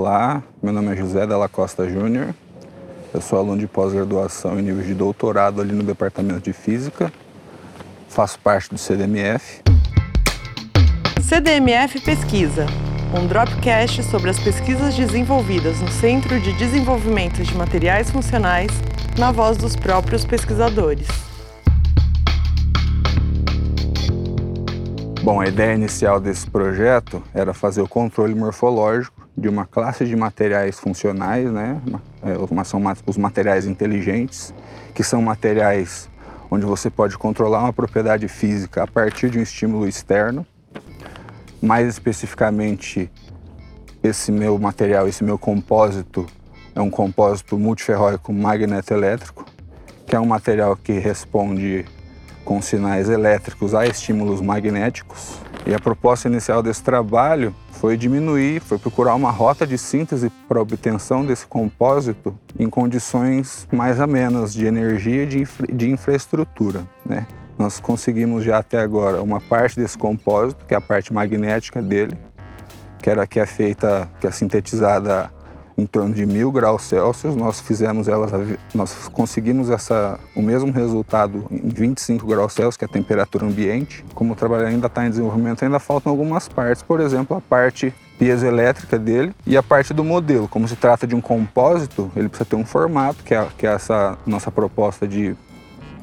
Olá, meu nome é José Della Costa Júnior. Eu sou aluno de pós-graduação em nível de doutorado ali no Departamento de Física. Faço parte do CDMF. CDMF Pesquisa, um dropcast sobre as pesquisas desenvolvidas no Centro de Desenvolvimento de Materiais Funcionais, na voz dos próprios pesquisadores. Bom, a ideia inicial desse projeto era fazer o controle morfológico de uma classe de materiais funcionais, né? É, são os materiais inteligentes, que são materiais onde você pode controlar uma propriedade física a partir de um estímulo externo. Mais especificamente, esse meu material, esse meu compósito, é um compósito multiferróico magneto-elétrico, que é um material que responde com sinais elétricos a estímulos magnéticos. E a proposta inicial desse trabalho foi diminuir, foi procurar uma rota de síntese para obtenção desse compósito em condições mais amenas de energia e de, infra, de infraestrutura. Né? Nós conseguimos já até agora uma parte desse compósito, que é a parte magnética dele, que era que é feita, que é sintetizada em torno de mil graus Celsius. Nós fizemos elas, nós conseguimos essa, o mesmo resultado em 25 graus Celsius, que é a temperatura ambiente. Como o trabalho ainda está em desenvolvimento, ainda faltam algumas partes, por exemplo, a parte piezoelétrica dele e a parte do modelo. Como se trata de um compósito, ele precisa ter um formato, que é, que é essa nossa proposta de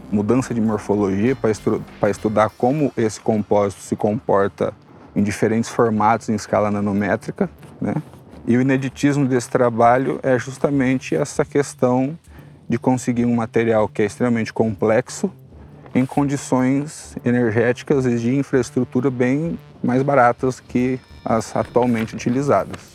mudança de morfologia para estu estudar como esse compósito se comporta em diferentes formatos em escala nanométrica, né? E o ineditismo desse trabalho é justamente essa questão de conseguir um material que é extremamente complexo em condições energéticas e de infraestrutura bem mais baratas que as atualmente utilizadas.